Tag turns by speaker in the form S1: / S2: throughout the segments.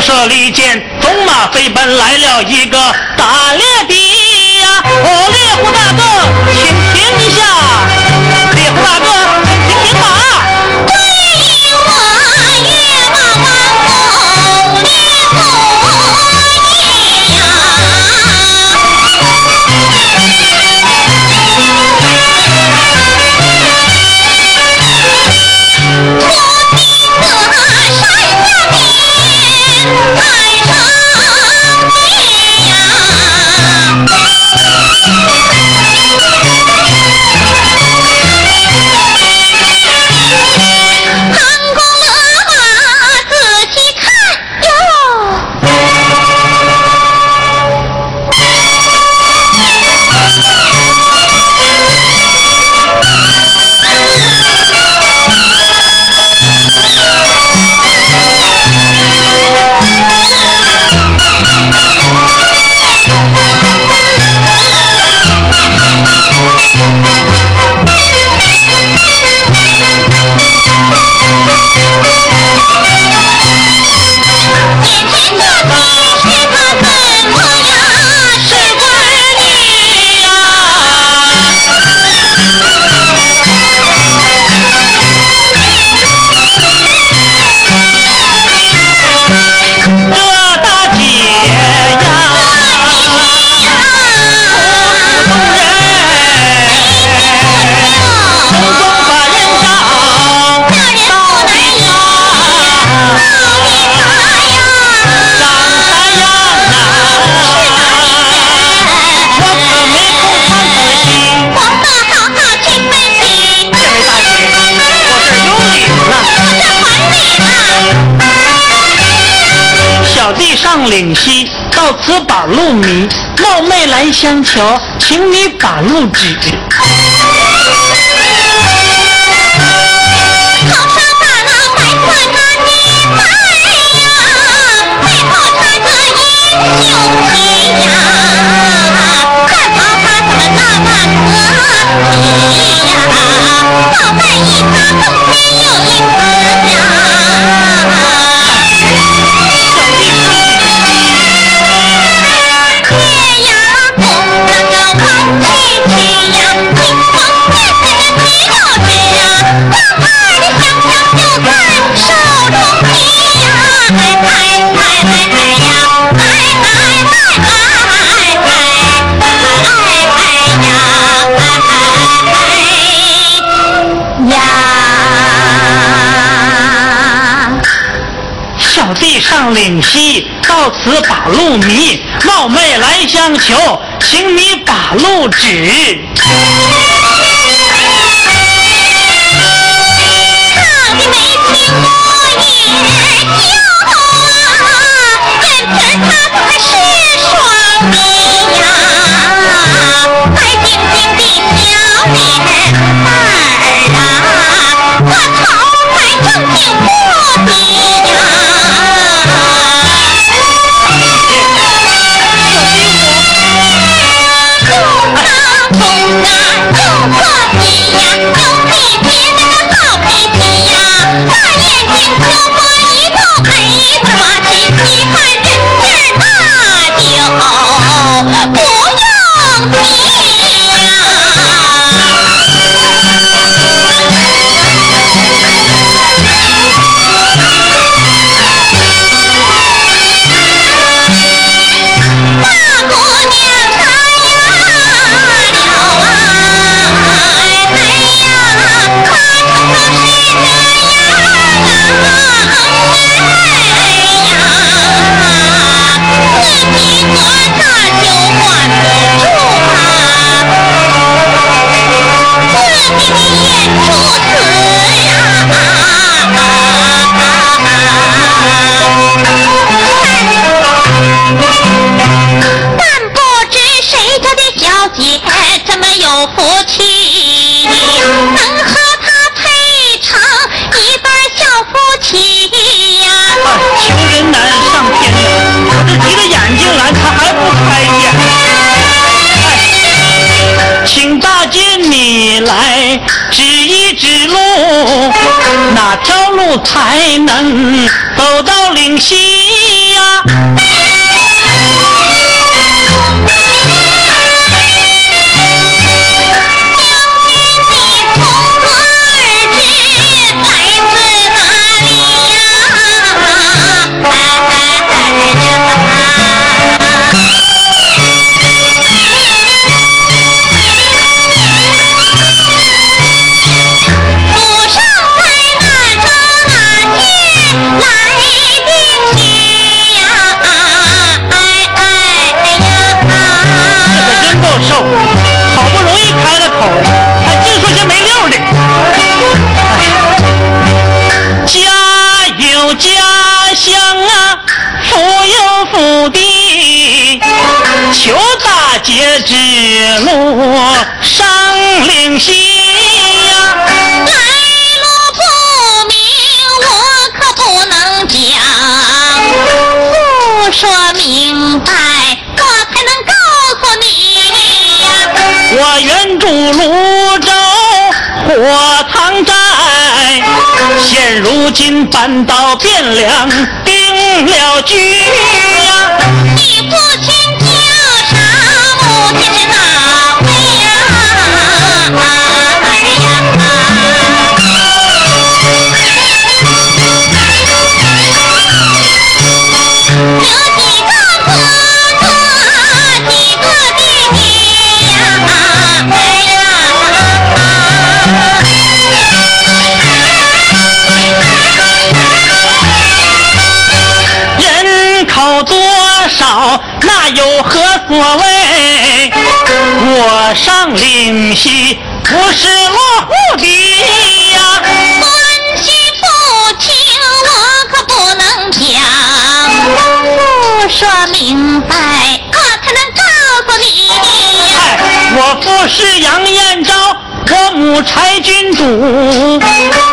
S1: 射利箭纵马飞奔来了一个打猎的岭西到此把路迷冒昧来相求请你把路指。
S2: 头上戴白背后插英雄旗呀看桃花怎么那呀一天又一呀
S1: 此把路迷，冒昧来相求，请你把路指。
S2: 他的眉清目也秀啊，眼双，白的脸蛋儿啊，
S1: 个头还正。才能走到灵溪街之路上灵溪呀，
S2: 来路不明我可不能讲，不说明白我才能告诉你呀。
S1: 我原住泸州火塘寨，现如今搬到汴梁定了居呀。
S2: 你父
S1: 少，那有何所谓？我上灵溪不是落户的呀，
S2: 关系不清我可不能讲，不说明白我才能告诉你。
S1: 哎，我不是杨延昭，我母柴郡主，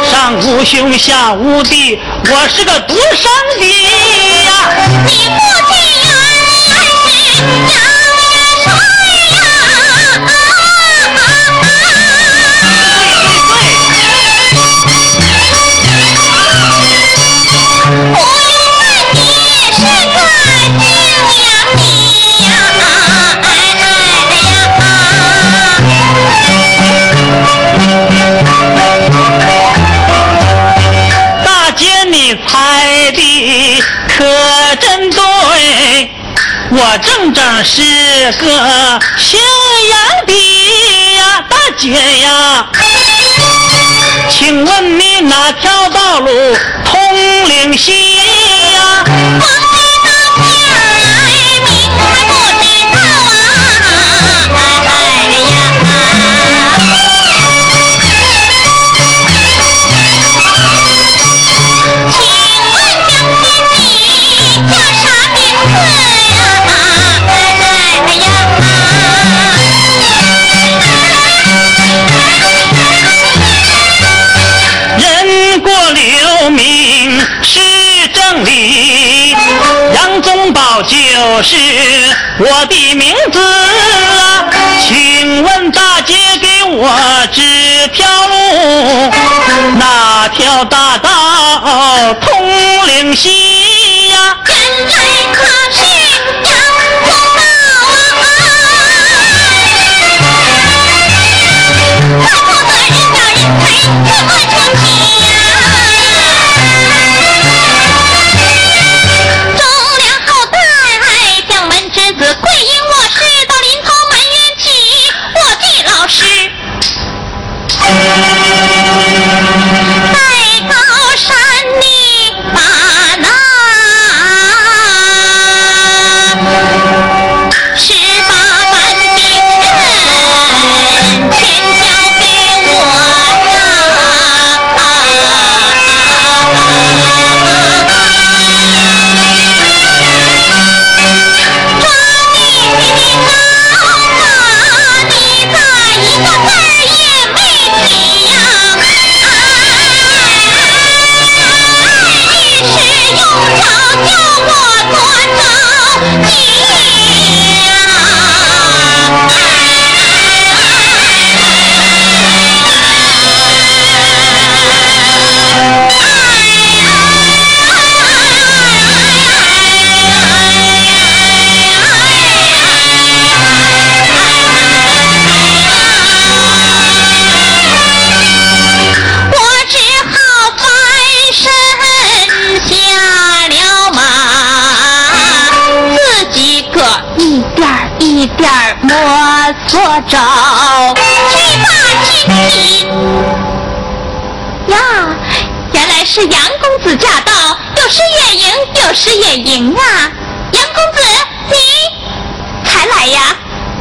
S1: 上无兄下无弟，我是个独生的呀。
S2: 你父亲原是
S1: 来的可真对，我正正是个姓杨的呀，大姐呀，请问你哪条道路通灵溪呀？叫啥名字呀？哎呀！人过留
S2: 名，是证理。杨宗保就是我的名字啊！请问大姐给我指条路，哪条大道通灵溪？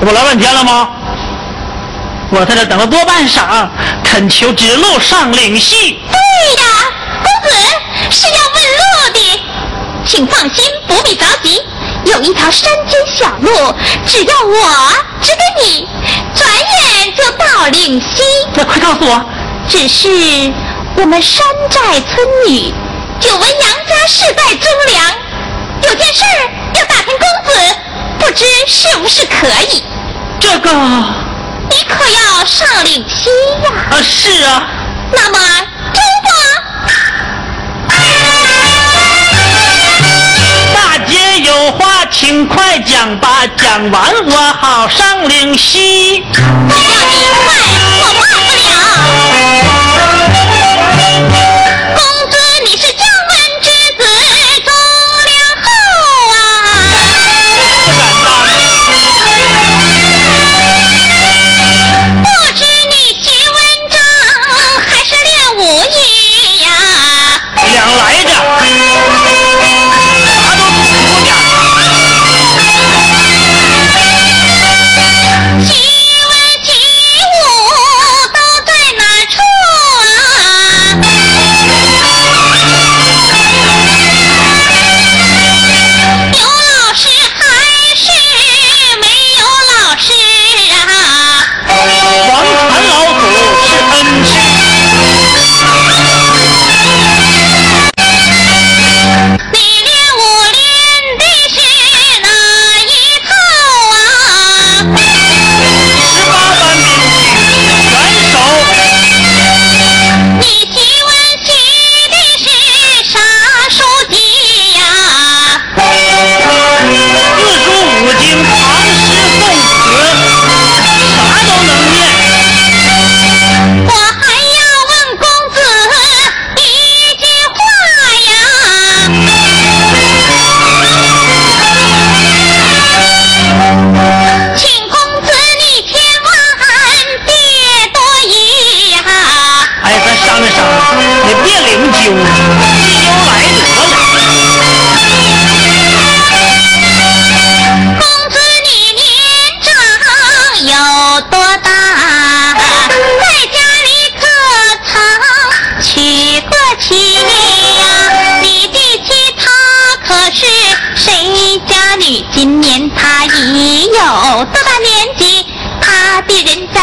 S1: 我来半天了吗？我在这等了多半晌，恳求指路上岭西。
S2: 对呀，公子是要问路的，请放心，不必着急。有一条山间小路，只要我指给你，转眼就到岭西。
S1: 那快告诉我，
S2: 只是我们山寨村女，久闻杨家世代忠良，有件事要打听公子，不知是不是可以？
S1: 这个啊
S2: 你可要上领西呀？
S1: 啊是啊，
S2: 那么听
S1: 大姐有话请快讲吧，讲完我好上岭西。
S2: 我，只要你快，我慢不了。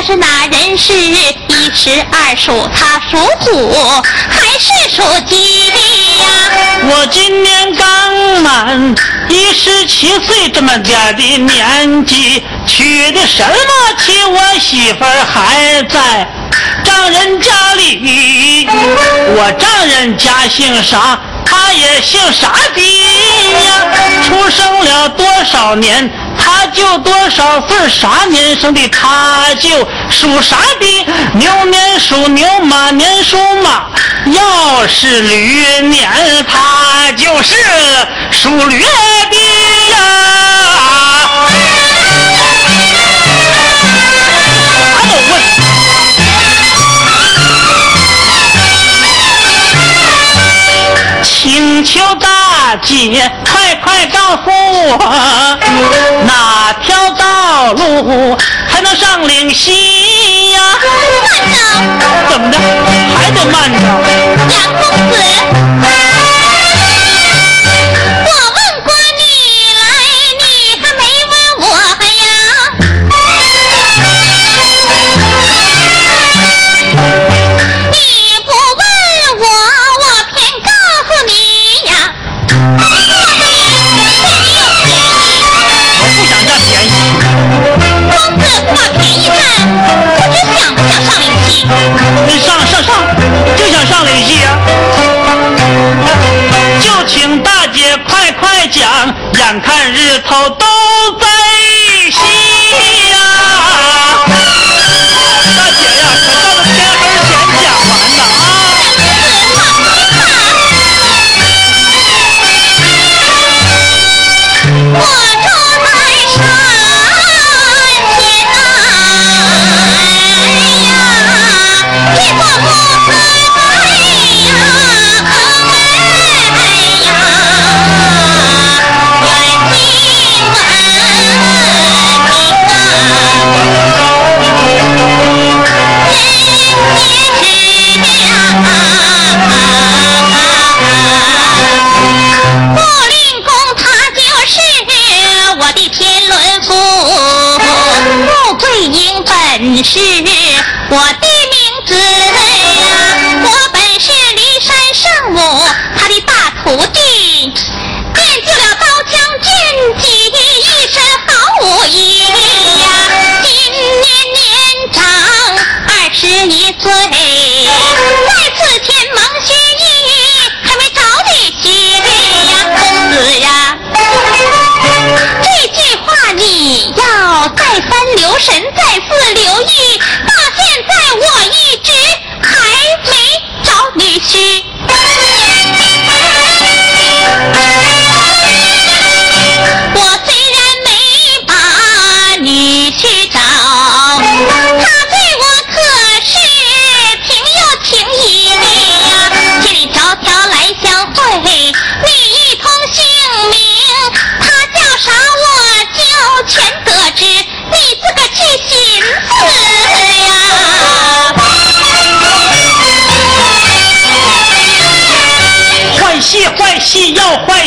S2: 是哪人氏？一十二属，他属虎还是属鸡的呀？
S1: 我今年刚满一十七岁，这么点的年纪，娶的什么妻？我媳妇儿还在丈人家里。我丈人家姓啥？他也姓啥的呀？出生了多少年，就多少份，啥年生的他就属啥的。牛年属牛，马年属马，要是驴年他就是属驴的呀。啥都问。请求大姐快快告诉我，哪条道路才能上岭西呀？
S2: 慢着，
S1: 怎么的，还得慢着？
S2: 杨公子，
S1: 看日头
S2: 本是我
S1: 爹。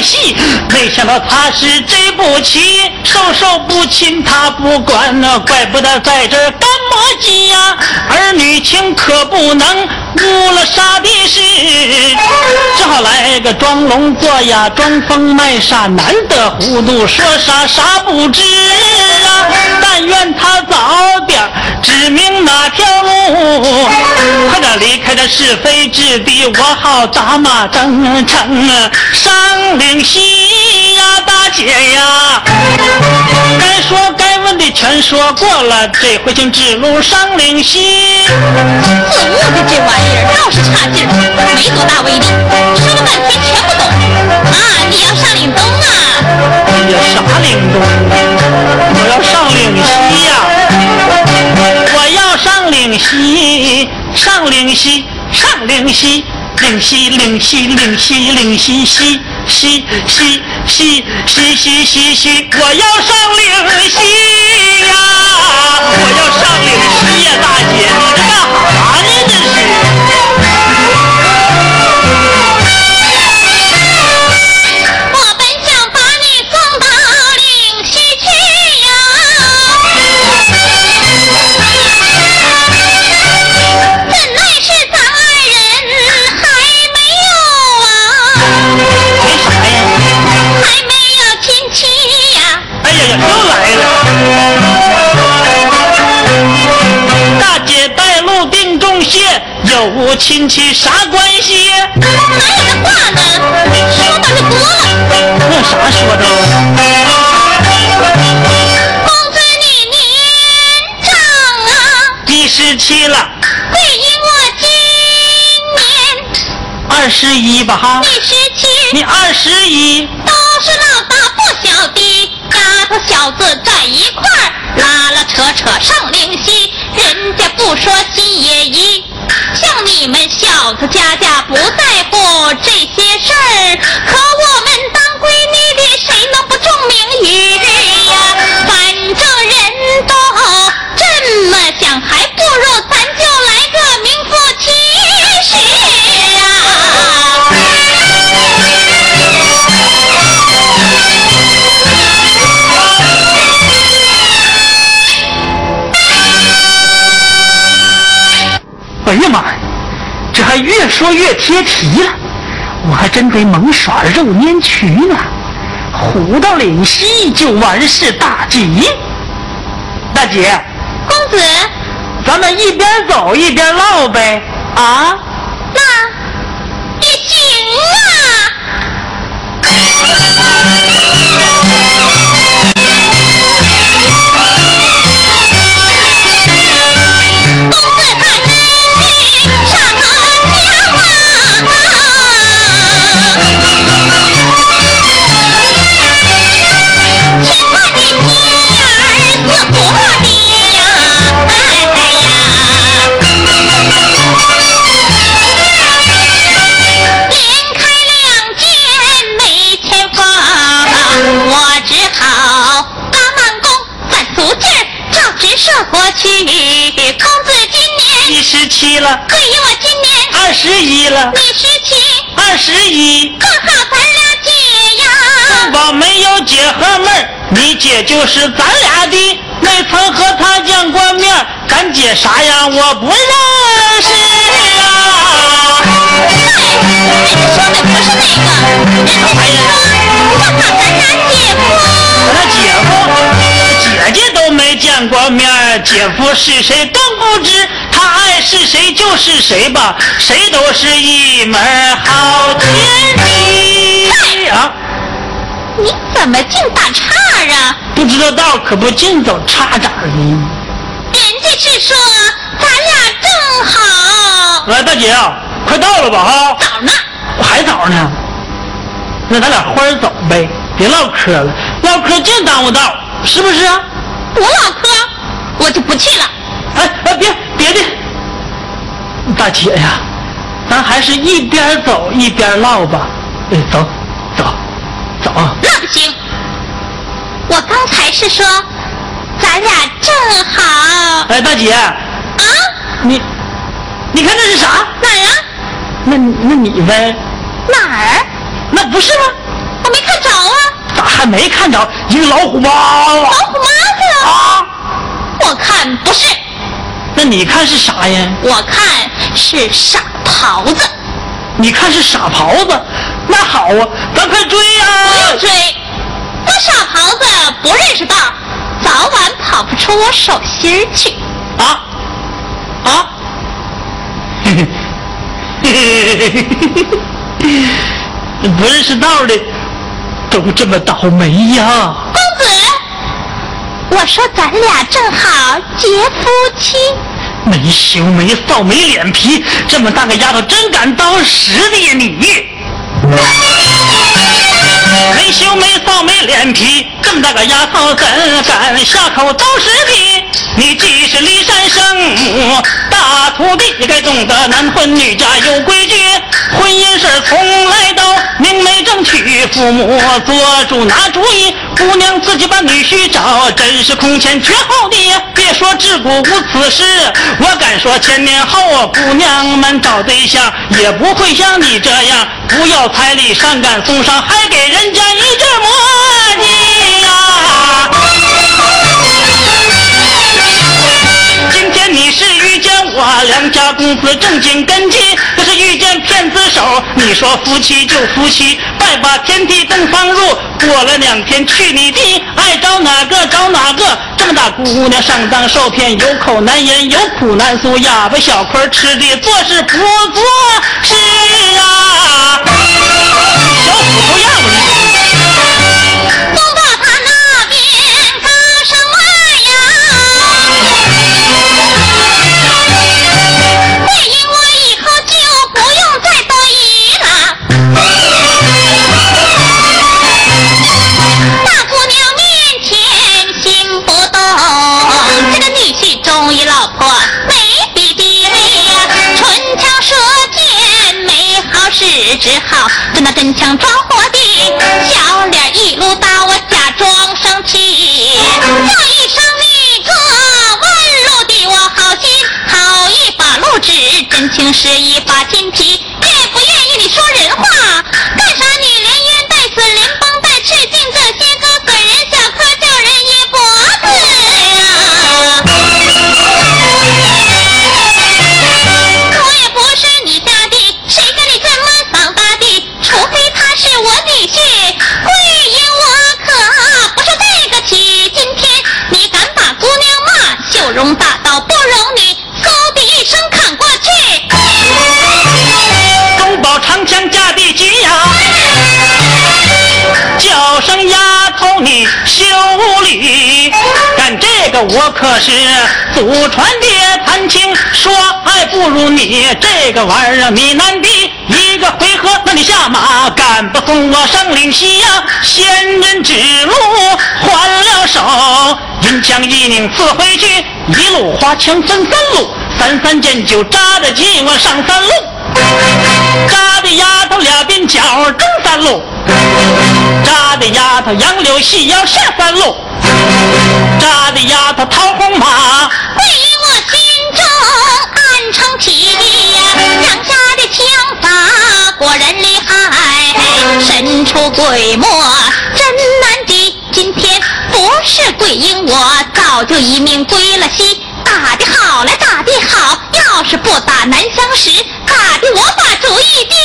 S1: 戏，没想到他是这步棋，手手不亲他不管呢，怪不得在这干磨叽呀。儿女情可不能误了啥的事，只好来个装聋作哑，装疯卖傻，难得糊涂，说啥啥不知但愿他早点指明哪条路，快点离开这是非之地，我好打马征程啊上岭西，大姐呀。该说该问的全说过了，这回请指路上岭西。
S2: 自悟的这玩意儿倒是差劲儿，没多大威力，说了半天全不懂。啊，你要上岭东啊？
S1: 哎呀，啥岭东？我要上岭西呀、我要上岭西，上岭西，上岭西，岭西岭西岭西岭西西西西西西西西西，我要上岭西呀！我要上岭西呀，大姐，你这干啥呢？这是。
S2: 有
S1: 无亲戚啥关系？
S2: 哪有这话呢？说倒就多了。
S1: 那啥说的？
S2: 公子你年长啊，
S1: 第十七了，
S2: 对应我今年
S1: 二十一吧哈
S2: 第，十七。
S1: 你二十一，
S2: 都是老大不小的，丫头小子在一块儿拉拉扯扯上灵犀，人家不说心也疑。像你们小子家家不在乎这些事儿，可我们当闺女的谁能不重名誉
S1: 哎呀妈呀，这还越说越贴题了，我还真得猛耍肉粘渠呢，胡到岭西就完事大吉。大姐，
S2: 公子，
S1: 咱们一边走一边唠呗，啊？
S2: 那也行啊。去。公子今年
S1: 你十七了，
S2: 可以我今年
S1: 二十一了，
S2: 你十七，
S1: 二十一。
S2: 刚好咱俩姐呀。
S1: 我没有姐和妹儿，你姐就是咱俩的没曾和他见过面，咱姐啥样我不认识
S2: 啊！人家说的不是那个，人家是说我当咱俩姐夫。
S1: 那姐夫，姐姐都没见过面，姐夫是谁更不知。他爱是谁就是谁吧，谁都是一门好天地啊！
S2: 你怎么净打岔啊？
S1: 不知道道可不净走岔咋的？
S2: 人家是说咱俩正好。
S1: 来，大姐啊，快到了吧？哈，
S2: 早呢，
S1: 还早呢。那咱俩快点走呗，别唠嗑了，唠嗑净耽误道，是不是啊？
S2: 不唠嗑，我就不去了。
S1: 哎哎，别别的，大姐呀，咱还是一边走一边唠吧。哎，走走走。
S2: 那不行，我刚才是说，咱俩正好。
S1: 哎，大姐。啊？你，你看这是啥？
S2: 哪儿啊？
S1: 那那你呗？
S2: 哪儿？
S1: 那不是吗？
S2: 我没看着啊。
S1: 咋还没看着？一个老虎妈
S2: 妈。老虎妈子。
S1: 啊？
S2: 我看不是。
S1: 那你看是啥呀？
S2: 我看是傻狍子。
S1: 你看是傻狍子？那好啊，咱快追呀！
S2: 不用追，那傻狍子不认识道，早晚跑不出我手心去。
S1: 啊啊！嘿嘿嘿嘿嘿嘿！不认识道的都这么倒霉呀！
S2: 我说咱俩正好结夫妻，
S1: 没羞没臊没脸皮，这么大个丫头真敢当实的呀你！没羞没臊没脸皮，这么大个丫头怎敢下口当实的？你既是骊山圣母大徒弟，也该懂得男婚女嫁有规矩，婚姻事从，父母做主拿主意，姑娘自己把女婿找，真是空前绝后的。别说自古无此事，我敢说千年后，姑娘们找对象也不会像你这样，不要彩礼，上赶送上，还给人家一只磨叽呀。见我良家公子正经根基，要是遇见骗子手，你说夫妻就夫妻，拜把天地洞房入。过了两天去你地，爱找哪个找哪个。这么大姑娘上当受骗，有口难言，有苦难诉，哑巴小亏吃的做事不做事啊！小虎头样
S2: 子。在那我可
S1: 是祖传的谈情说爱不如你这个玩意儿你难敌。一个回合那你下马，敢不送我上岭西呀？仙人指路还了手，银枪一拧刺回去，一路花枪分三路，三三剑就扎得进我上三路。扎的丫头俩鬓角中三路，扎的丫头杨柳细腰下三路，扎的丫头桃红马，
S2: 贵于我心中暗称奇呀，杨家的枪法果然厉害，神出鬼没真难敌。今天不是鬼因我早就一命归了西。打的好来打的好，要是不打难相识。打的我把主意定，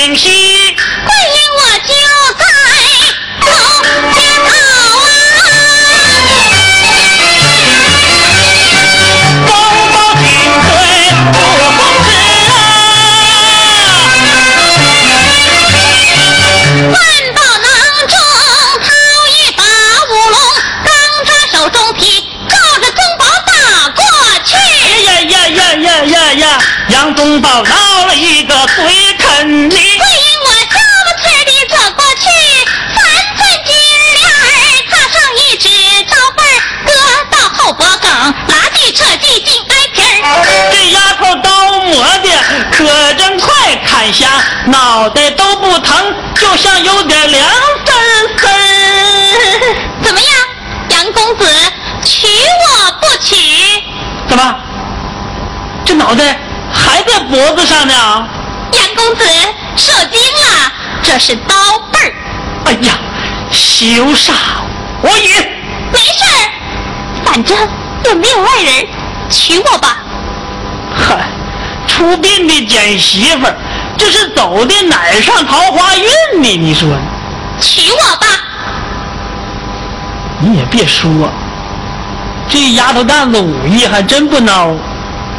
S2: 我
S1: 上岭西。
S2: 桂英我就在东街头啊！
S1: 中宝紧追不风驰啊，
S2: 万宝囊中掏一把五龙，刚抓手中提，照着宗宝打过去。
S1: 呀呀呀呀呀呀！杨宗保闹了一个嘴袋都不疼，就像有点凉丝儿丝。
S2: 怎么样，杨公子，娶我不娶？
S1: 怎么？这脑袋还在脖子上呢？
S2: 杨公子受惊了，这是刀背儿。
S1: 哎呀，羞煞我也。
S2: 没事儿，反正又没有外人，娶我吧。
S1: 嗨，出殡的捡媳妇儿，这是走的哪儿上桃花运呢？你说？
S2: 娶我吧。
S1: 你也别说，这丫头蛋子武艺还真不孬，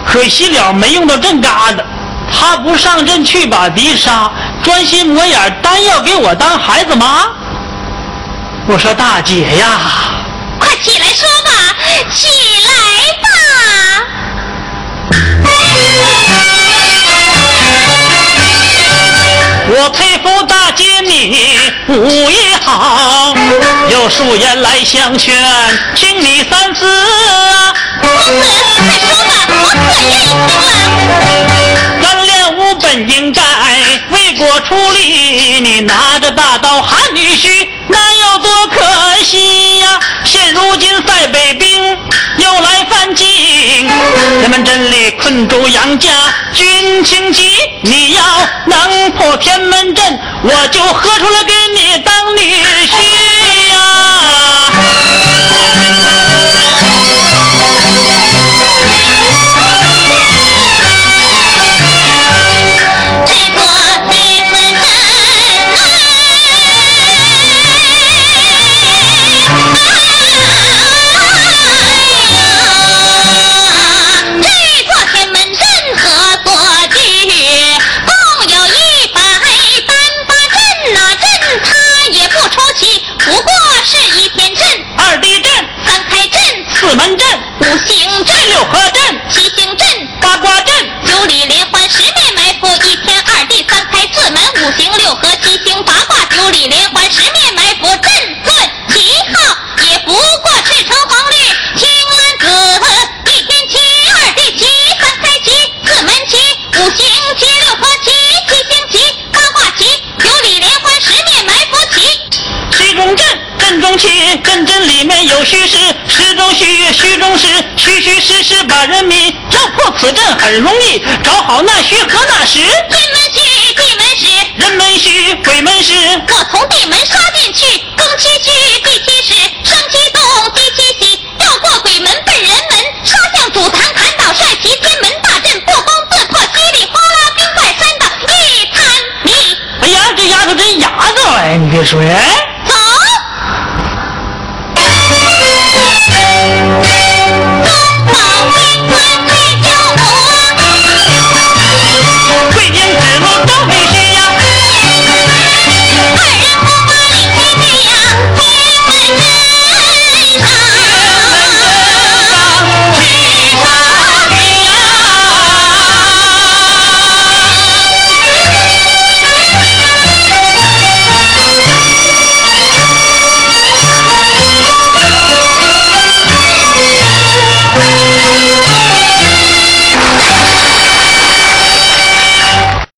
S1: 可惜了没用到正嘎子。她不上阵去把敌杀，专心磨眼，单要给我当孩子妈。我说大姐呀，
S2: 快起来说吧，起来吧。
S1: 我佩服大姐你武艺好，有素颜来相劝，请你三思啊。
S2: 公子，快说吧，我可愿意听了。
S1: 咱练武本应该为国出力，你拿着大刀喊女婿，那有多可惜呀？现如今塞北兵又来犯天门阵里困住杨家军情急，你要能破天门阵，我就喝出来给你当女婿呀。
S2: 阵
S1: 很容易，找好那虚和那实，
S2: 天门虚，地门实，
S1: 人门虚，鬼门实，
S2: 我从地门杀进去，更七虚，地七实，生七动，地七喜，绕过鬼门奔人门，杀向祖堂，砍倒帅旗，天门大阵不攻自破，稀里哗啦兵败山倒，一滩泥。
S1: 哎呀，这丫头真牙子哎，你别说，哎，